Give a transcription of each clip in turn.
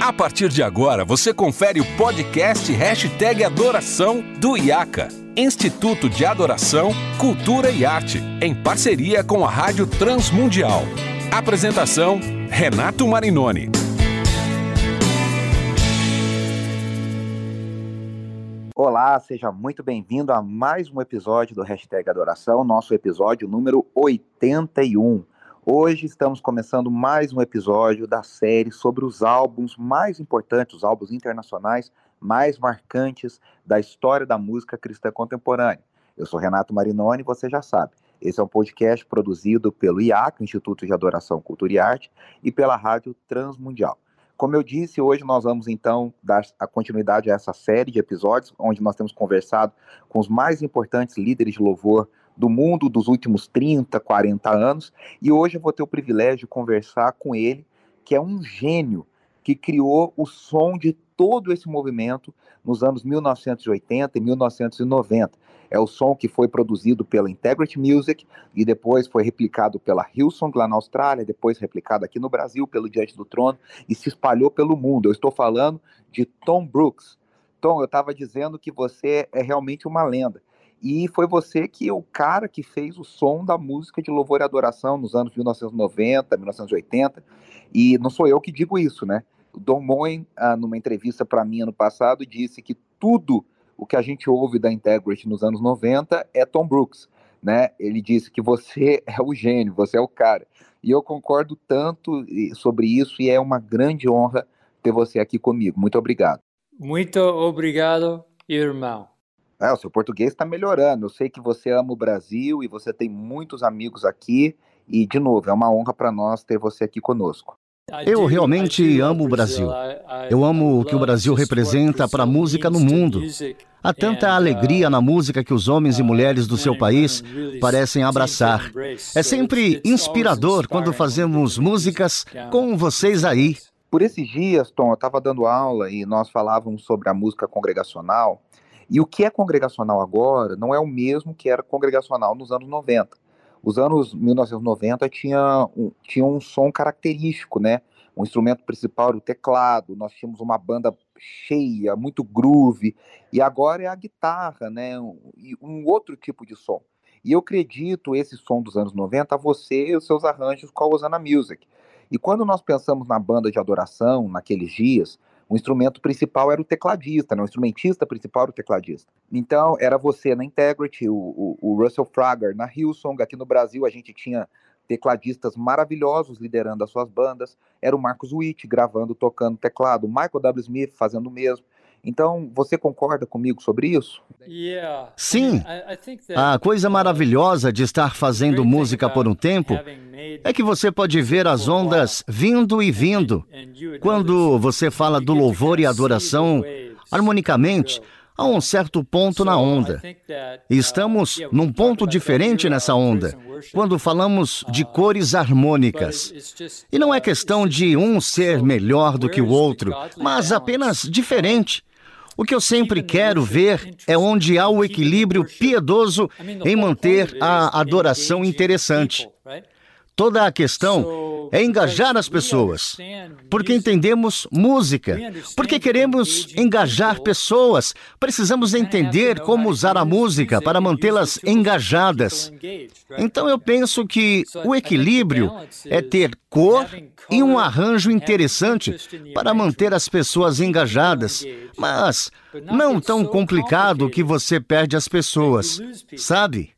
A partir de agora, você confere o podcast Hashtag Adoração do IACA, Instituto de Adoração, Cultura e Arte, em parceria com a Rádio Transmundial. Apresentação, Renato Marinoni. Olá, seja muito bem-vindo a mais um episódio do Hashtag Adoração, nosso episódio número 81. Hoje estamos começando mais um episódio da série sobre os álbuns mais importantes, os álbuns internacionais mais marcantes da história da música cristã contemporânea. Eu sou Renato Marinoni, você já sabe. Esse é um podcast produzido pelo IAC, Instituto de Adoração, Cultura e Arte, e pela Rádio Transmundial. Como eu disse, hoje nós vamos então dar a continuidade a essa série de episódios, onde nós temos conversado com os mais importantes líderes de louvor do mundo dos últimos 30, 40 anos, e hoje eu vou ter o privilégio de conversar com ele, que é um gênio que criou o som de todo esse movimento nos anos 1980 e 1990. É o som que foi produzido pela Integrity Music e depois foi replicado pela Hillsong lá na Austrália, depois replicado aqui no Brasil pelo Diante do Trono e se espalhou pelo mundo. Eu estou falando de Tom Brooks. Tom, eu estava dizendo que você é realmente uma lenda. E foi você que o cara que fez o som da música de louvor e adoração nos anos 1990, 1980. E não sou eu que digo isso, né? O Don Moen, ah, numa entrevista para mim ano passado, disse que tudo o que a gente ouve da Integrity nos anos 90 é Tom Brooks, né? Ele disse que você é o gênio, você é o cara. E eu concordo tanto sobre isso e é uma grande honra ter você aqui comigo. Muito obrigado. Muito obrigado, irmão. É, o seu português está melhorando. Eu sei que você ama o Brasil e você tem muitos amigos aqui. E, de novo, é uma honra para nós ter você aqui conosco. Eu realmente amo o Brasil. Eu amo o que o Brasil representa para a música no mundo. Há tanta alegria na música que os homens e mulheres do seu país parecem abraçar. É sempre inspirador quando fazemos músicas com vocês aí. Por esses dias, Tom, eu estava dando aula e nós falávamos sobre a música congregacional. E o que é congregacional agora não é o mesmo que era congregacional nos anos 90. Os anos 1990 tinha um, tinha um som característico, né? O instrumento principal era o teclado, nós tínhamos uma banda cheia, muito groove, e agora é a guitarra, né? Um, um outro tipo de som. E eu acredito esse som dos anos 90 a você e os seus arranjos com a Osana Music. E quando nós pensamos na banda de adoração naqueles dias, o instrumento principal era o tecladista, né? o instrumentista principal era o tecladista. Então, era você na Integrity, o, o, o Russell Frager na Hillsong, aqui no Brasil a gente tinha tecladistas maravilhosos liderando as suas bandas, era o Marcos Witt gravando, tocando teclado, o Michael W. Smith fazendo o mesmo. Então, você concorda comigo sobre isso? Sim. A coisa maravilhosa de estar fazendo música por um tempo é que você pode ver as ondas vindo e vindo. Quando você fala do louvor e adoração harmonicamente, há um certo ponto na onda. Estamos num ponto diferente nessa onda, quando falamos de cores harmônicas. E não é questão de um ser melhor do que o outro, mas apenas diferente. O que eu sempre quero ver é onde há o equilíbrio piedoso em manter a adoração interessante. Toda a questão é engajar as pessoas, porque entendemos música, porque queremos engajar pessoas. Precisamos entender como usar a música para mantê-las engajadas. Então eu penso que o equilíbrio é ter cor e um arranjo interessante para manter as pessoas engajadas, mas não tão complicado que você perde as pessoas, sabe?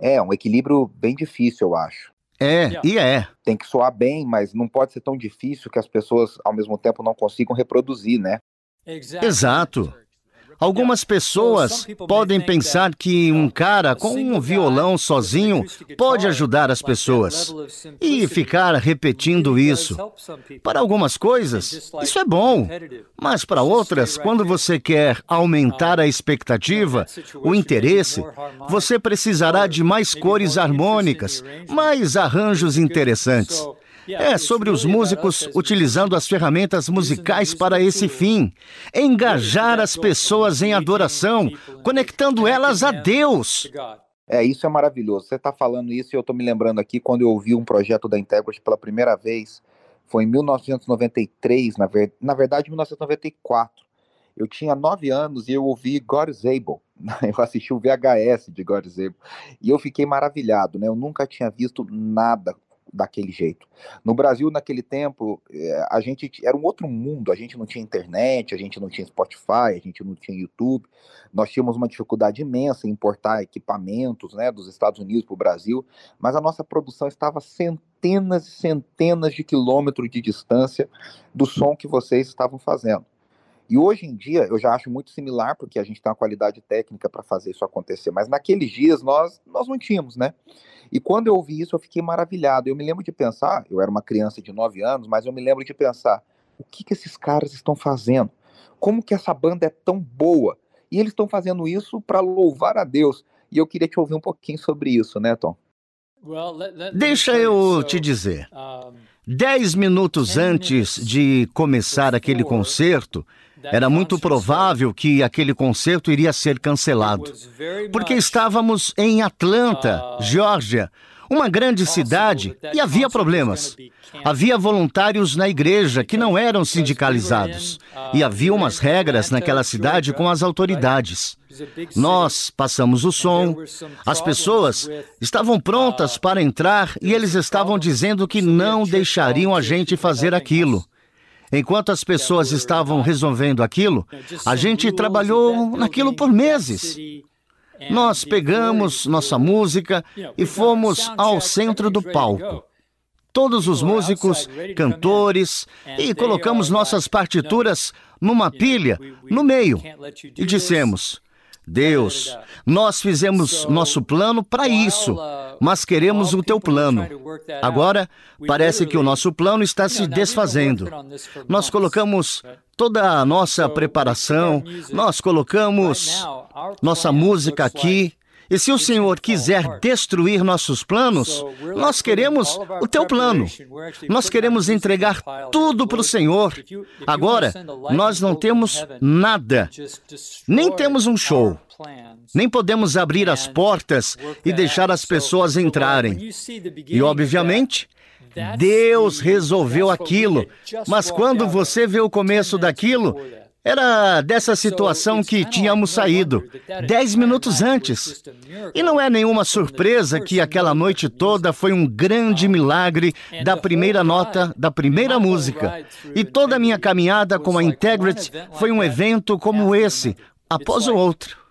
É, um equilíbrio bem difícil, eu acho. É, e é. Tem que soar bem, mas não pode ser tão difícil que as pessoas, ao mesmo tempo, não consigam reproduzir, né? Exato. Algumas pessoas podem pensar que um cara com um violão sozinho pode ajudar as pessoas e ficar repetindo isso. Para algumas coisas, isso é bom, mas para outras, quando você quer aumentar a expectativa, o interesse, você precisará de mais cores harmônicas, mais arranjos interessantes. É sobre os músicos utilizando as ferramentas musicais para esse fim. Engajar as pessoas em adoração, conectando elas a Deus. É, isso é maravilhoso. Você está falando isso e eu estou me lembrando aqui quando eu ouvi um projeto da Integrity pela primeira vez. Foi em 1993, na, ver, na verdade, 1994. Eu tinha nove anos e eu ouvi God is Able. Eu assisti o VHS de God is Able. E eu fiquei maravilhado, né? Eu nunca tinha visto nada daquele jeito. No Brasil, naquele tempo, eh, a gente era um outro mundo, a gente não tinha internet, a gente não tinha Spotify, a gente não tinha YouTube, nós tínhamos uma dificuldade imensa em importar equipamentos né, dos Estados Unidos para o Brasil, mas a nossa produção estava centenas e centenas de quilômetros de distância do som que vocês estavam fazendo. E hoje em dia eu já acho muito similar, porque a gente tem uma qualidade técnica para fazer isso acontecer, mas naqueles dias nós, nós não tínhamos, né? E quando eu ouvi isso, eu fiquei maravilhado. Eu me lembro de pensar, eu era uma criança de 9 anos, mas eu me lembro de pensar, o que, que esses caras estão fazendo? Como que essa banda é tão boa? E eles estão fazendo isso para louvar a Deus. E eu queria te ouvir um pouquinho sobre isso, né, Tom? Deixa eu te dizer. Dez minutos antes de começar aquele concerto, era muito provável que aquele concerto iria ser cancelado, porque estávamos em Atlanta, Geórgia, uma grande cidade, e havia problemas. Havia voluntários na igreja que não eram sindicalizados, e havia umas regras naquela cidade com as autoridades. Nós passamos o som, as pessoas estavam prontas para entrar e eles estavam dizendo que não deixariam a gente fazer aquilo. Enquanto as pessoas estavam resolvendo aquilo, a gente trabalhou naquilo por meses. Nós pegamos nossa música e fomos ao centro do palco. Todos os músicos, cantores, e colocamos nossas partituras numa pilha no meio e dissemos: Deus, nós fizemos nosso plano para isso, mas queremos o teu plano. Agora, parece que o nosso plano está se desfazendo. Nós colocamos toda a nossa preparação, nós colocamos nossa música aqui, e se o Senhor quiser destruir nossos planos, nós queremos o teu plano. Nós queremos entregar tudo para o Senhor. Agora, nós não temos nada, nem temos um show. Nem podemos abrir as portas e deixar as pessoas entrarem. E, obviamente, Deus resolveu aquilo. Mas quando você vê o começo daquilo, era dessa situação que tínhamos saído, dez minutos antes. E não é nenhuma surpresa que aquela noite toda foi um grande milagre da primeira nota da primeira música. E toda a minha caminhada com a Integrity foi um evento como esse, após o outro.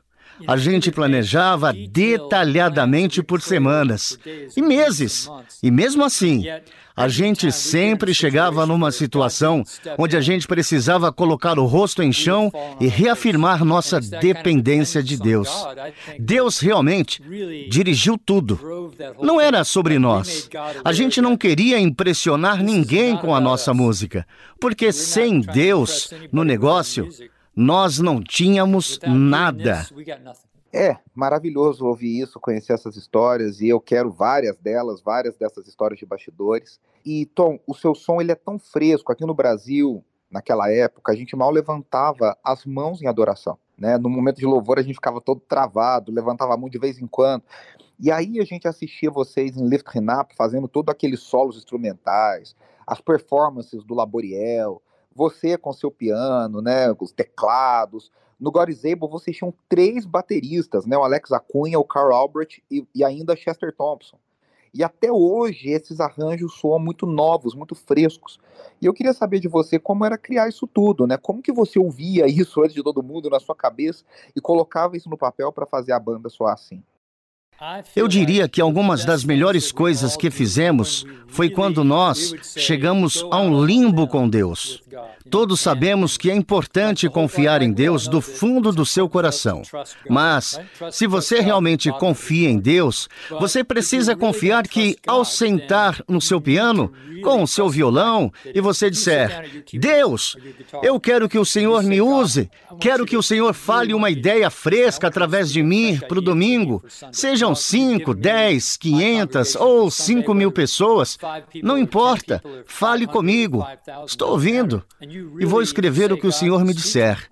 A gente planejava detalhadamente por semanas e meses. E mesmo assim, a gente sempre chegava numa situação onde a gente precisava colocar o rosto em chão e reafirmar nossa dependência de Deus. Deus realmente dirigiu tudo. Não era sobre nós. A gente não queria impressionar ninguém com a nossa música, porque sem Deus no negócio, nós não tínhamos nada. É maravilhoso ouvir isso, conhecer essas histórias e eu quero várias delas, várias dessas histórias de bastidores. E Tom, o seu som ele é tão fresco aqui no Brasil, naquela época, a gente mal levantava as mãos em adoração, né? No momento de louvor a gente ficava todo travado, levantava a mão de vez em quando. E aí a gente assistia vocês em Lift Renap fazendo todos aqueles solos instrumentais, as performances do Laboriel, você com seu piano, né, os teclados, no God is Able, vocês tinham três bateristas, né? O Alex Acunha, o Carl Albrecht e, e ainda Chester Thompson. E até hoje esses arranjos soam muito novos, muito frescos. E eu queria saber de você como era criar isso tudo, né? Como que você ouvia isso antes de todo mundo na sua cabeça e colocava isso no papel para fazer a banda soar assim? Eu diria que algumas das melhores coisas que fizemos foi quando nós chegamos a um limbo com Deus. Todos sabemos que é importante confiar em Deus do fundo do seu coração. Mas, se você realmente confia em Deus, você precisa confiar que, ao sentar no seu piano, com o seu violão, e você disser: Deus, eu quero que o Senhor me use, quero que o Senhor fale uma ideia fresca através de mim para o domingo, sejam sejam 5, 10, 500 ou 5 mil pessoas, não importa, fale comigo. Estou ouvindo e vou escrever o que o Senhor me disser.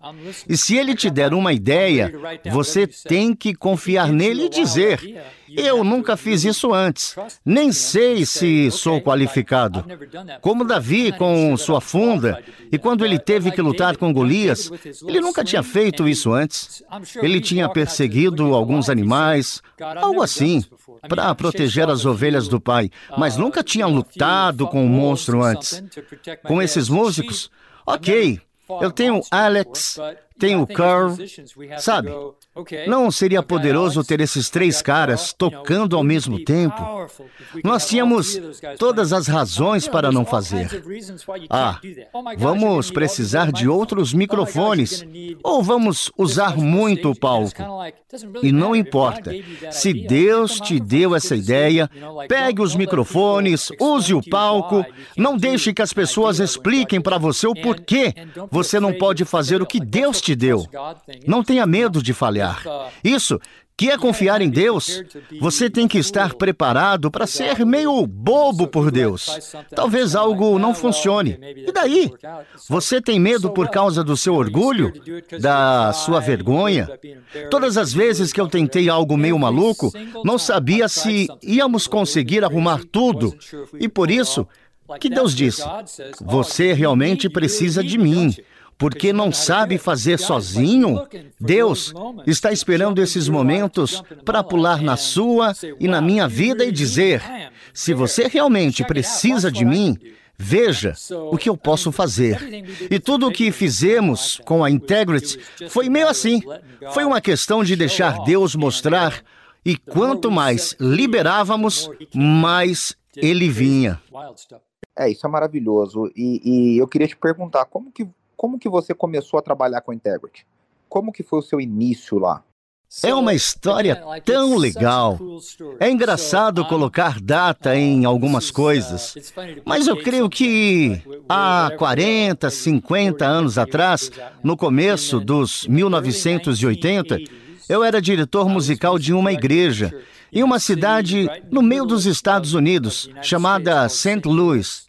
E se ele te der uma ideia, você tem que confiar nele e dizer: Eu nunca fiz isso antes. Nem sei se sou qualificado. Como Davi com sua funda, e quando ele teve que lutar com Golias, ele nunca tinha feito isso antes. Ele tinha perseguido alguns animais, algo assim, para proteger as ovelhas do pai, mas nunca tinha lutado com um monstro antes. Com esses músicos, ok, eu tenho Alex, tenho Carl, sabe? Não seria poderoso ter esses três caras tocando ao mesmo tempo? Nós tínhamos todas as razões para não fazer. Ah, vamos precisar de outros microfones ou vamos usar muito o palco. E não importa. Se Deus te deu essa ideia, pegue os microfones, use o palco, não deixe que as pessoas expliquem para você o porquê você não pode fazer o que Deus te deu. Não tenha medo de falhar. Isso que é confiar em Deus, você tem que estar preparado para ser meio bobo por Deus. Talvez algo não funcione. E daí? Você tem medo por causa do seu orgulho? Da sua vergonha? Todas as vezes que eu tentei algo meio maluco, não sabia se íamos conseguir arrumar tudo. E por isso que Deus disse: Você realmente precisa de mim porque não sabe fazer sozinho? Deus está esperando esses momentos para pular na sua e na minha vida e dizer: se você realmente precisa de mim, Veja o que eu posso fazer. E tudo o que fizemos com a Integrity foi meio assim. Foi uma questão de deixar Deus mostrar, e quanto mais liberávamos, mais ele vinha. É, isso é maravilhoso. E, e eu queria te perguntar, como que como que você começou a trabalhar com Integrity? Como que foi o seu início lá? É uma história tão legal. É engraçado colocar data em algumas coisas, mas eu creio que há 40, 50 anos atrás, no começo dos 1980, eu era diretor musical de uma igreja em uma cidade no meio dos Estados Unidos, chamada St. Louis.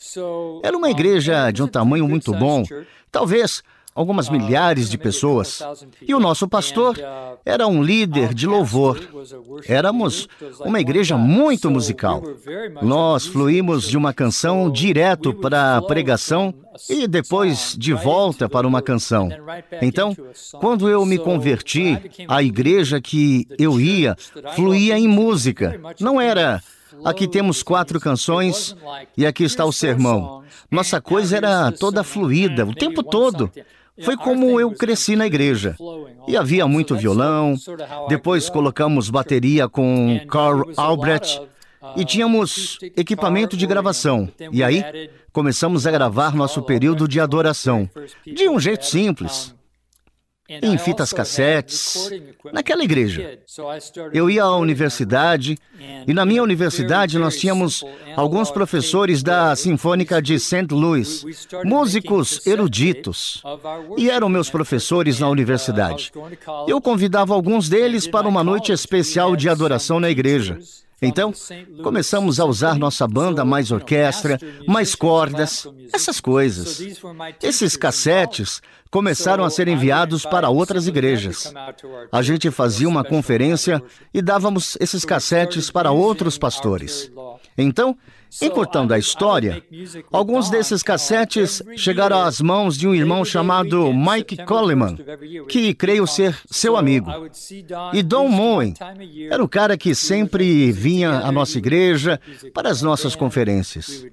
Era uma igreja de um tamanho muito bom, talvez algumas milhares de pessoas. E o nosso pastor era um líder de louvor. Éramos uma igreja muito musical. Nós fluímos de uma canção direto para a pregação e depois de volta para uma canção. Então, quando eu me converti, a igreja que eu ia fluía em música. Não era Aqui temos quatro canções e aqui está o sermão. Nossa coisa era toda fluida, o tempo todo. Foi como eu cresci na igreja. E havia muito violão. Depois colocamos bateria com Carl Albrecht. E tínhamos equipamento de gravação. E aí começamos a gravar nosso período de adoração. De um jeito simples em fitas cassetes, naquela igreja. Eu ia à universidade e na minha universidade nós tínhamos alguns professores da Sinfônica de St. Louis, músicos eruditos, e eram meus professores na universidade. Eu convidava alguns deles para uma noite especial de adoração na igreja. Então, começamos a usar nossa banda mais orquestra, mais cordas, essas coisas. Esses cassetes começaram a ser enviados para outras igrejas. A gente fazia uma conferência e dávamos esses cassetes para outros pastores. Então, Encurtando a história, alguns desses cassetes chegaram às mãos de um irmão chamado Mike Coleman, que creio ser seu amigo. E Don Moen era o cara que sempre vinha à nossa igreja para as nossas conferências.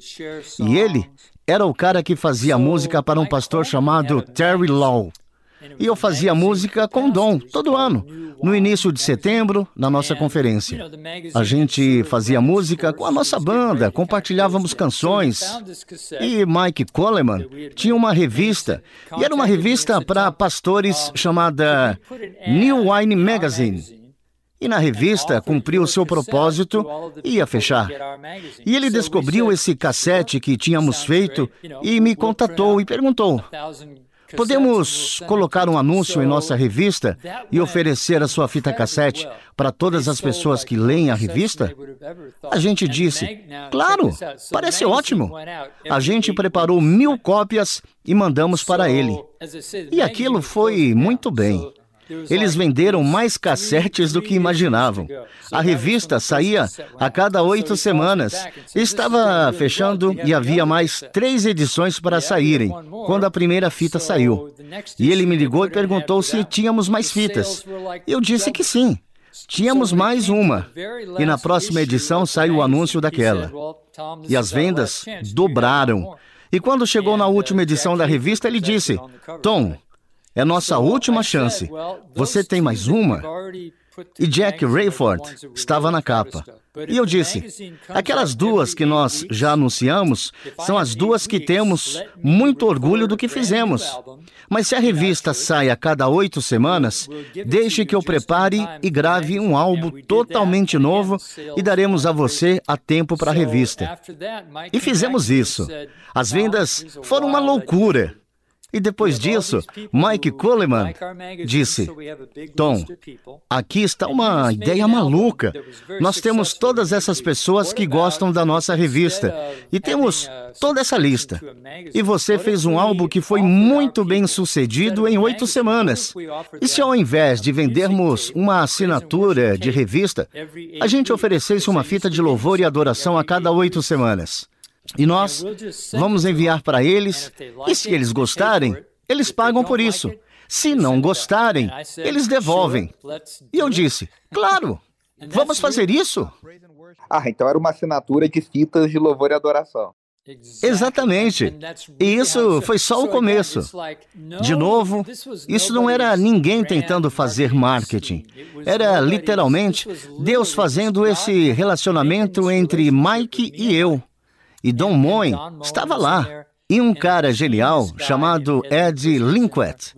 E ele era o cara que fazia música para um pastor chamado Terry Law. E eu fazia música com Dom todo ano, no início de setembro, na nossa conferência. A gente fazia música com a nossa banda, compartilhávamos canções. E Mike Coleman tinha uma revista, e era uma revista para pastores chamada New Wine Magazine. E na revista cumpriu o seu propósito e ia fechar. E ele descobriu esse cassete que tínhamos feito e me contatou e perguntou: Podemos colocar um anúncio em nossa revista e oferecer a sua fita cassete para todas as pessoas que leem a revista? A gente disse, claro, parece ótimo. A gente preparou mil cópias e mandamos para ele. E aquilo foi muito bem. Eles venderam mais cassetes do que imaginavam. A revista saía a cada oito semanas. Estava fechando e havia mais três edições para saírem, quando a primeira fita saiu. E ele me ligou e perguntou se tínhamos mais fitas. Eu disse que sim. Tínhamos mais uma. E na próxima edição saiu o anúncio daquela. E as vendas dobraram. E quando chegou na última edição da revista, ele disse: Tom, é nossa última chance. Você tem mais uma? E Jack Rayford estava na capa. E eu disse: aquelas duas que nós já anunciamos são as duas que temos muito orgulho do que fizemos. Mas se a revista sai a cada oito semanas, deixe que eu prepare e grave um álbum totalmente novo e daremos a você a tempo para a revista. E fizemos isso. As vendas foram uma loucura. E depois disso, Mike Coleman disse: Tom, aqui está uma ideia maluca. Nós temos todas essas pessoas que gostam da nossa revista e temos toda essa lista. E você fez um álbum que foi muito bem sucedido em oito semanas. E se ao invés de vendermos uma assinatura de revista, a gente oferecesse uma fita de louvor e adoração a cada oito semanas? E nós vamos enviar para eles, e se eles gostarem, eles pagam por isso. Se não gostarem, eles devolvem. E eu disse: claro, vamos fazer isso. Ah, então era uma assinatura de fitas de louvor e adoração. Exatamente. E isso foi só o começo. De novo, isso não era ninguém tentando fazer marketing. Era literalmente Deus fazendo esse relacionamento entre Mike e eu. E Don Moen estava lá. E um cara genial chamado Ed Linquet.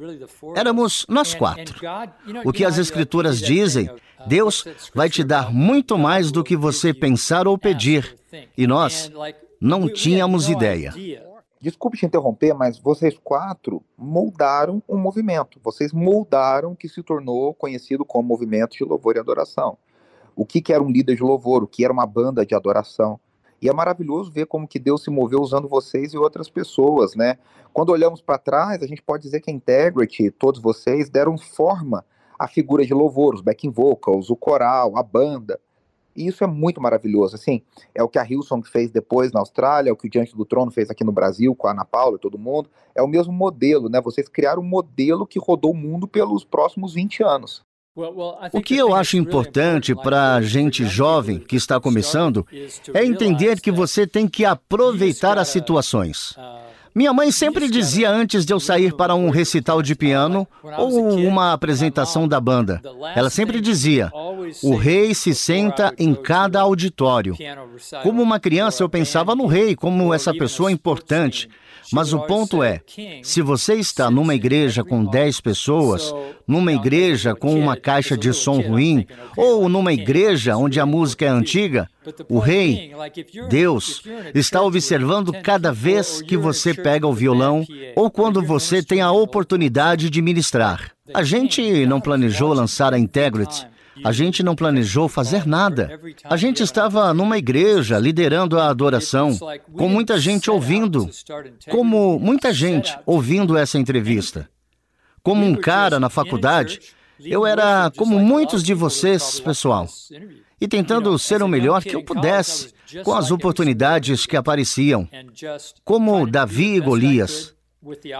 Éramos nós quatro. O que as Escrituras dizem, Deus vai te dar muito mais do que você pensar ou pedir. E nós não tínhamos ideia. Desculpe te interromper, mas vocês quatro moldaram um movimento. Vocês moldaram o que se tornou conhecido como movimento de louvor e adoração. O que, que era um líder de louvor, o que era uma banda de adoração. E é maravilhoso ver como que Deus se moveu usando vocês e outras pessoas, né? Quando olhamos para trás, a gente pode dizer que a Integrity, todos vocês, deram forma à figura de louvor, os backing vocals, o coral, a banda. E isso é muito maravilhoso. Assim, é o que a Hillsong fez depois na Austrália, é o que o Diante do Trono fez aqui no Brasil com a Ana Paula e todo mundo. É o mesmo modelo, né? Vocês criaram um modelo que rodou o mundo pelos próximos 20 anos. O que eu acho importante para a gente jovem que está começando é entender que você tem que aproveitar as situações. Minha mãe sempre dizia antes de eu sair para um recital de piano ou uma apresentação da banda. Ela sempre dizia: o rei se senta em cada auditório. Como uma criança, eu pensava no rei como essa pessoa importante. Mas o ponto é: se você está numa igreja com 10 pessoas, numa igreja com uma caixa de som ruim, ou numa igreja onde a música é antiga, o rei, Deus, está observando cada vez que você pega o violão ou quando você tem a oportunidade de ministrar. A gente não planejou lançar a Integrity a gente não planejou fazer nada. A gente estava numa igreja liderando a adoração, com muita gente ouvindo, como muita gente ouvindo essa entrevista. Como um cara na faculdade, eu era como muitos de vocês, pessoal, e tentando ser o melhor que eu pudesse com as oportunidades que apareciam, como Davi e Golias.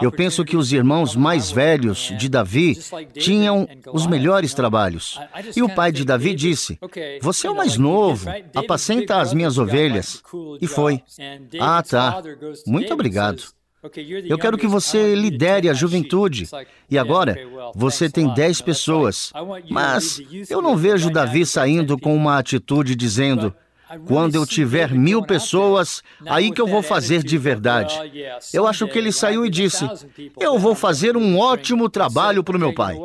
Eu penso que os irmãos mais velhos de Davi tinham os melhores trabalhos. E o pai de Davi disse: Você é o mais novo, apacenta as minhas ovelhas. E foi. Ah, tá. Muito obrigado. Eu quero que você lidere a juventude. E agora, você tem dez pessoas. Mas eu não vejo Davi saindo com uma atitude dizendo: quando eu tiver mil pessoas, aí que eu vou fazer de verdade. Eu acho que ele saiu e disse: Eu vou fazer um ótimo trabalho para o meu pai,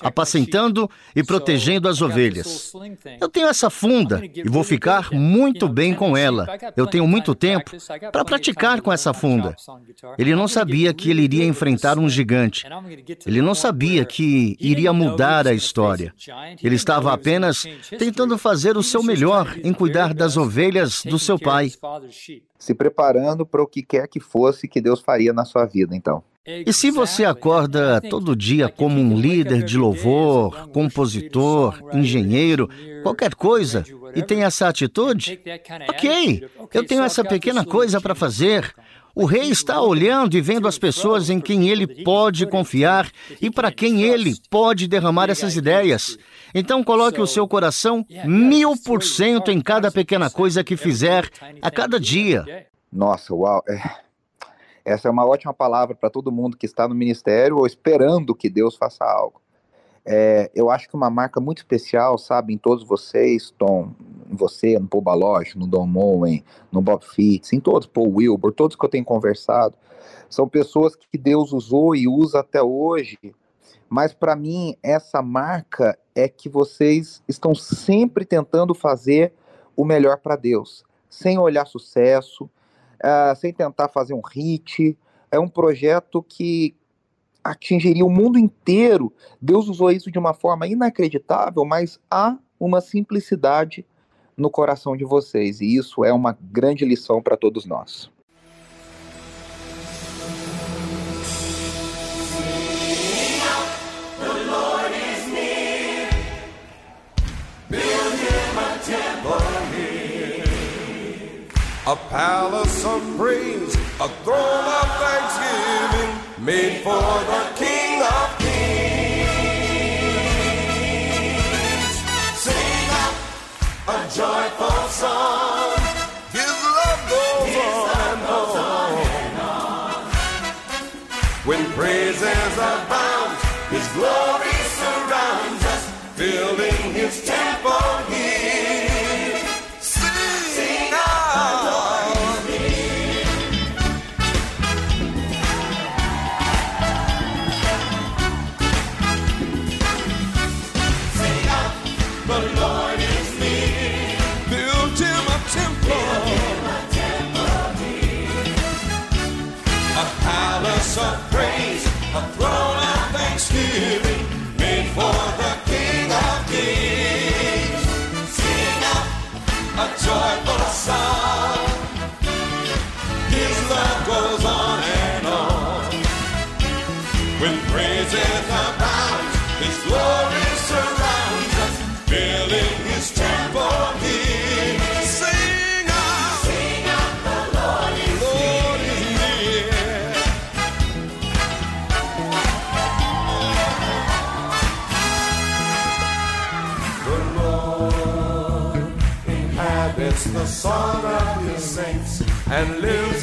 apacentando e protegendo as ovelhas. Eu tenho essa funda e vou ficar muito bem com ela. Eu tenho muito tempo para praticar com essa funda. Ele não sabia que ele iria enfrentar um gigante. Ele não sabia que iria mudar a história. Ele estava apenas tentando fazer o seu melhor em cuidar cuidar das ovelhas do seu pai. Se preparando para o que quer que fosse que Deus faria na sua vida, então. E se você acorda todo dia como um líder de louvor, compositor, engenheiro, qualquer coisa, e tem essa atitude, ok, eu tenho essa pequena coisa para fazer. O rei está olhando e vendo as pessoas em quem ele pode confiar e para quem ele pode derramar essas ideias. Então coloque o seu coração mil por cento em cada pequena coisa que fizer a cada dia. Nossa, uau! É, essa é uma ótima palavra para todo mundo que está no ministério ou esperando que Deus faça algo. É, eu acho que uma marca muito especial, sabe, em todos vocês, Tom, em você, no Paul no Don Moen, no Bob Fitts, em todos, Paul Wilbur, todos que eu tenho conversado, são pessoas que Deus usou e usa até hoje, mas para mim essa marca é que vocês estão sempre tentando fazer o melhor para Deus, sem olhar sucesso, uh, sem tentar fazer um hit. É um projeto que atingiria o mundo inteiro. Deus usou isso de uma forma inacreditável, mas há uma simplicidade no coração de vocês, e isso é uma grande lição para todos nós. a palace of praise, a throne of thanksgiving made for the King a joyful song. His love goes, His on, love and goes on, and on. When praises abound, His glory surrounds us, filling His temple of praise, a throne of thanksgiving made for the King of Kings. Sing out a joyful and lives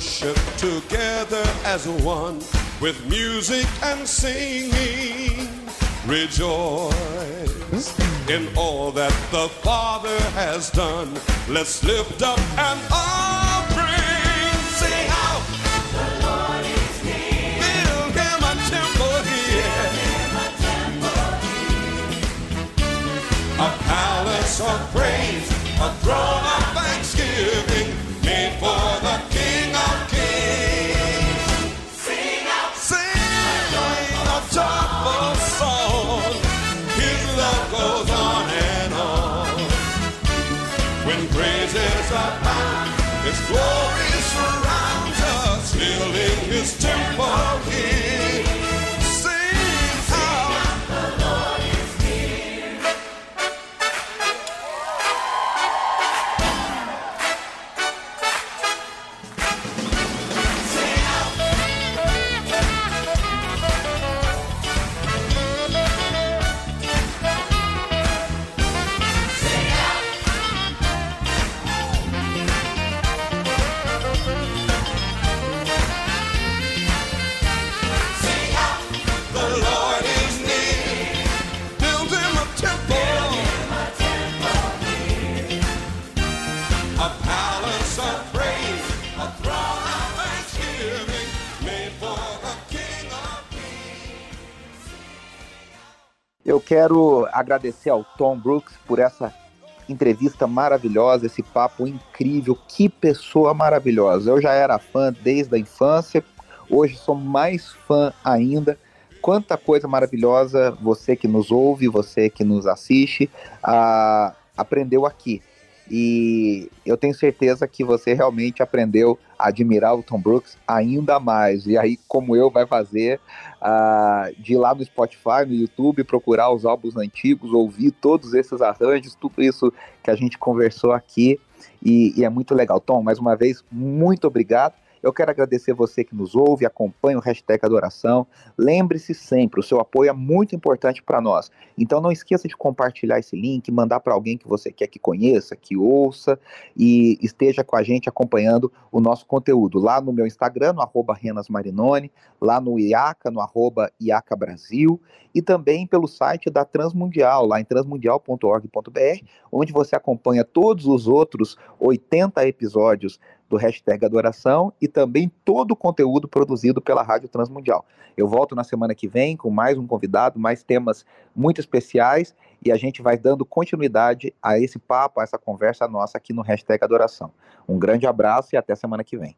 worship together as one with music and singing. Rejoice in all that the Father has done. Let's lift up an offering. Sing out. The Lord is here. Build him a temple here. Him A, temple here. a palace of praise, a throne of thanksgiving made for the King of Kings. Sing out, sing a joyful song. His love goes on and on. When praises His glory surrounds us, filling His temple quero agradecer ao Tom Brooks por essa entrevista maravilhosa, esse papo incrível. Que pessoa maravilhosa. Eu já era fã desde a infância, hoje sou mais fã ainda. Quanta coisa maravilhosa você que nos ouve, você que nos assiste, uh, aprendeu aqui. E eu tenho certeza que você realmente aprendeu a admirar o Tom Brooks ainda mais. E aí, como eu, vai fazer uh, de ir lá no Spotify, no YouTube, procurar os álbuns antigos, ouvir todos esses arranjos, tudo isso que a gente conversou aqui. E, e é muito legal. Tom, mais uma vez, muito obrigado. Eu quero agradecer você que nos ouve, acompanha o hashtag Adoração. Lembre-se sempre, o seu apoio é muito importante para nós. Então não esqueça de compartilhar esse link, mandar para alguém que você quer que conheça, que ouça e esteja com a gente acompanhando o nosso conteúdo lá no meu Instagram, no arroba Renas Marinoni, lá no IACA, no arroba IACA Brasil, e também pelo site da Transmundial, lá em transmundial.org.br, onde você acompanha todos os outros 80 episódios do hashtag Adoração e também todo o conteúdo produzido pela Rádio Transmundial. Eu volto na semana que vem com mais um convidado, mais temas muito especiais e a gente vai dando continuidade a esse papo, a essa conversa nossa aqui no hashtag Adoração. Um grande abraço e até semana que vem.